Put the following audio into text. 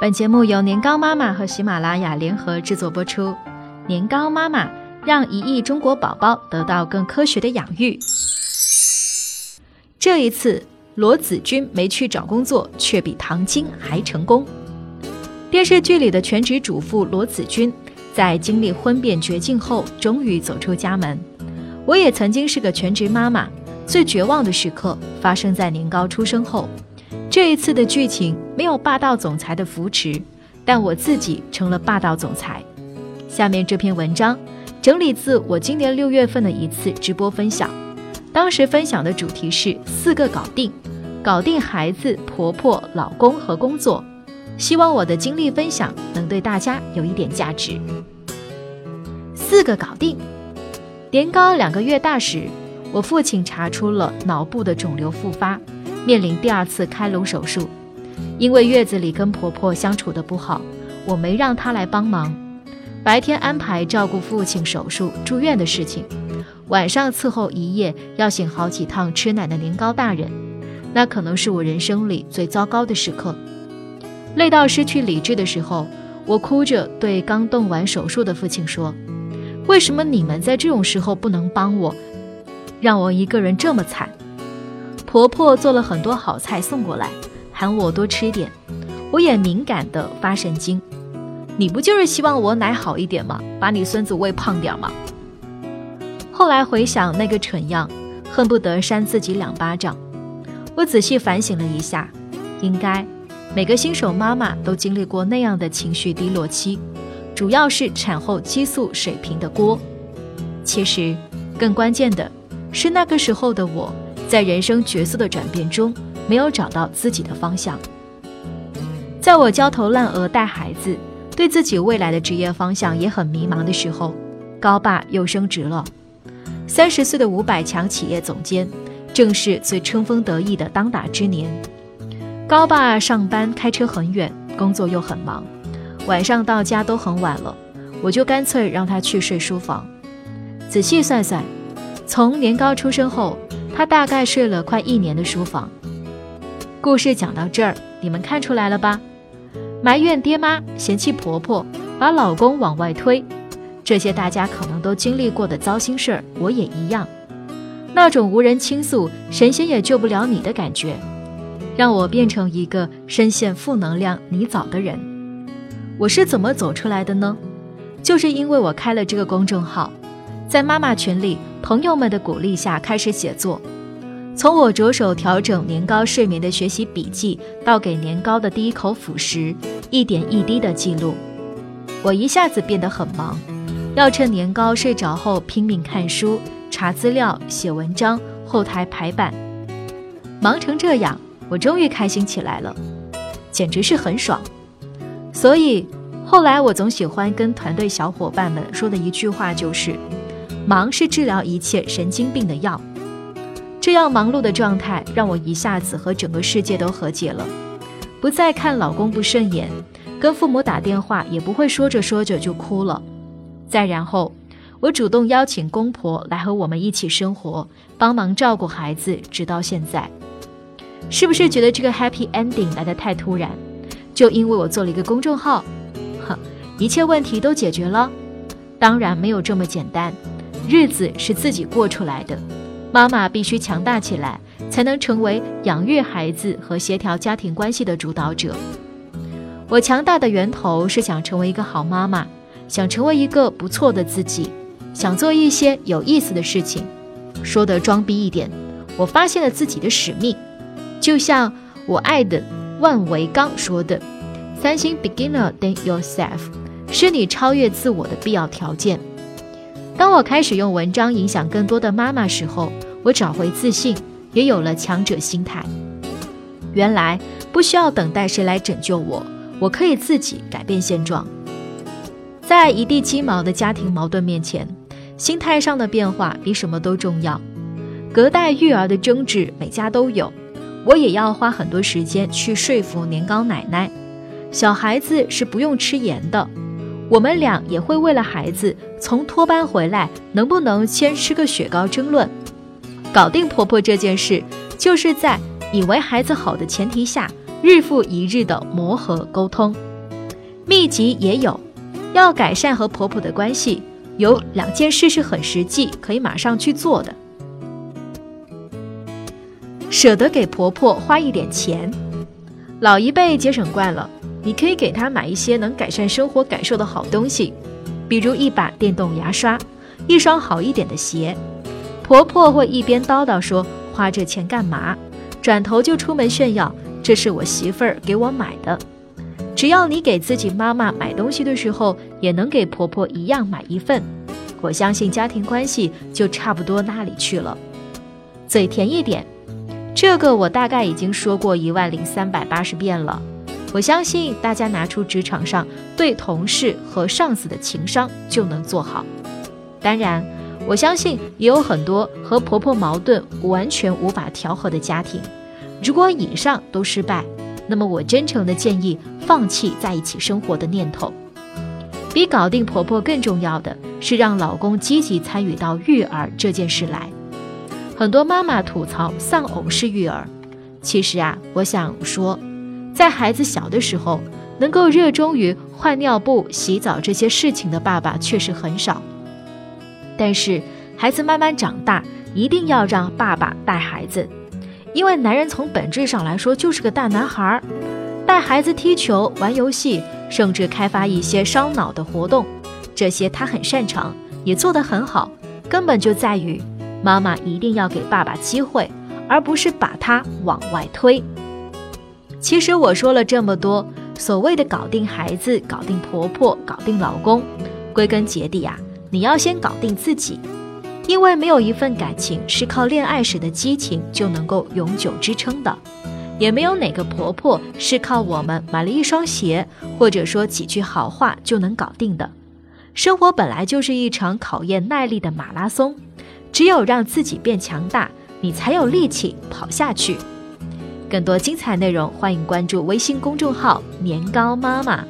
本节目由年糕妈妈和喜马拉雅联合制作播出。年糕妈妈让一亿中国宝宝得到更科学的养育。这一次，罗子君没去找工作，却比唐晶还成功。电视剧里的全职主妇罗子君，在经历婚变绝境后，终于走出家门。我也曾经是个全职妈妈，最绝望的时刻发生在年糕出生后。这一次的剧情没有霸道总裁的扶持，但我自己成了霸道总裁。下面这篇文章整理自我今年六月份的一次直播分享，当时分享的主题是四个搞定，搞定孩子、婆婆、老公和工作。希望我的经历分享能对大家有一点价值。四个搞定。年糕两个月大时，我父亲查出了脑部的肿瘤复发。面临第二次开颅手术，因为月子里跟婆婆相处的不好，我没让她来帮忙。白天安排照顾父亲手术住院的事情，晚上伺候一夜要醒好几趟吃奶的年糕大人，那可能是我人生里最糟糕的时刻。累到失去理智的时候，我哭着对刚动完手术的父亲说：“为什么你们在这种时候不能帮我，让我一个人这么惨？”婆婆做了很多好菜送过来，喊我多吃点，我也敏感的发神经。你不就是希望我奶好一点吗？把你孙子喂胖点吗？后来回想那个蠢样，恨不得扇自己两巴掌。我仔细反省了一下，应该每个新手妈妈都经历过那样的情绪低落期，主要是产后激素水平的锅。其实，更关键的是那个时候的我。在人生角色的转变中，没有找到自己的方向。在我焦头烂额带孩子，对自己未来的职业方向也很迷茫的时候，高爸又升职了。三十岁的五百强企业总监，正是最春风得意的当打之年。高爸上班开车很远，工作又很忙，晚上到家都很晚了，我就干脆让他去睡书房。仔细算算，从年糕出生后。他大概睡了快一年的书房。故事讲到这儿，你们看出来了吧？埋怨爹妈，嫌弃婆婆，把老公往外推，这些大家可能都经历过的糟心事儿，我也一样。那种无人倾诉，神仙也救不了你的感觉，让我变成一个深陷负能量泥沼的人。我是怎么走出来的呢？就是因为我开了这个公众号。在妈妈群里，朋友们的鼓励下开始写作。从我着手调整年糕睡眠的学习笔记，到给年糕的第一口辅食，一点一滴的记录，我一下子变得很忙，要趁年糕睡着后拼命看书、查资料、写文章、后台排版。忙成这样，我终于开心起来了，简直是很爽。所以后来我总喜欢跟团队小伙伴们说的一句话就是。忙是治疗一切神经病的药。这样忙碌的状态让我一下子和整个世界都和解了，不再看老公不顺眼，跟父母打电话也不会说着说着就哭了。再然后，我主动邀请公婆来和我们一起生活，帮忙照顾孩子，直到现在。是不是觉得这个 happy ending 来得太突然？就因为我做了一个公众号，哼，一切问题都解决了？当然没有这么简单。日子是自己过出来的，妈妈必须强大起来，才能成为养育孩子和协调家庭关系的主导者。我强大的源头是想成为一个好妈妈，想成为一个不错的自己，想做一些有意思的事情。说的装逼一点，我发现了自己的使命，就像我爱的万维刚说的：“三星 beginner than yourself，是你超越自我的必要条件。”当我开始用文章影响更多的妈妈时候，我找回自信，也有了强者心态。原来不需要等待谁来拯救我，我可以自己改变现状。在一地鸡毛的家庭矛盾面前，心态上的变化比什么都重要。隔代育儿的争执，每家都有，我也要花很多时间去说服年糕奶奶，小孩子是不用吃盐的。我们俩也会为了孩子从托班回来能不能先吃个雪糕争论。搞定婆婆这件事，就是在以为孩子好的前提下，日复一日的磨合沟通。秘籍也有，要改善和婆婆的关系，有两件事是很实际，可以马上去做的。舍得给婆婆花一点钱，老一辈节省惯了，你可以给她买一些能改善生活感受的好东西，比如一把电动牙刷，一双好一点的鞋。婆婆会一边叨叨说花这钱干嘛，转头就出门炫耀这是我媳妇儿给我买的。只要你给自己妈妈买东西的时候，也能给婆婆一样买一份，我相信家庭关系就差不多那里去了。嘴甜一点。这个我大概已经说过一万零三百八十遍了，我相信大家拿出职场上对同事和上司的情商就能做好。当然，我相信也有很多和婆婆矛盾完全无法调和的家庭。如果以上都失败，那么我真诚的建议放弃在一起生活的念头。比搞定婆婆更重要的是让老公积极参与到育儿这件事来。很多妈妈吐槽丧偶式育儿，其实啊，我想说，在孩子小的时候，能够热衷于换尿布、洗澡这些事情的爸爸确实很少。但是孩子慢慢长大，一定要让爸爸带孩子，因为男人从本质上来说就是个大男孩儿，带孩子踢球、玩游戏，甚至开发一些烧脑的活动，这些他很擅长，也做得很好，根本就在于。妈妈一定要给爸爸机会，而不是把他往外推。其实我说了这么多，所谓的搞定孩子、搞定婆婆、搞定老公，归根结底啊，你要先搞定自己。因为没有一份感情是靠恋爱时的激情就能够永久支撑的，也没有哪个婆婆是靠我们买了一双鞋或者说几句好话就能搞定的。生活本来就是一场考验耐力的马拉松。只有让自己变强大，你才有力气跑下去。更多精彩内容，欢迎关注微信公众号“年糕妈妈”。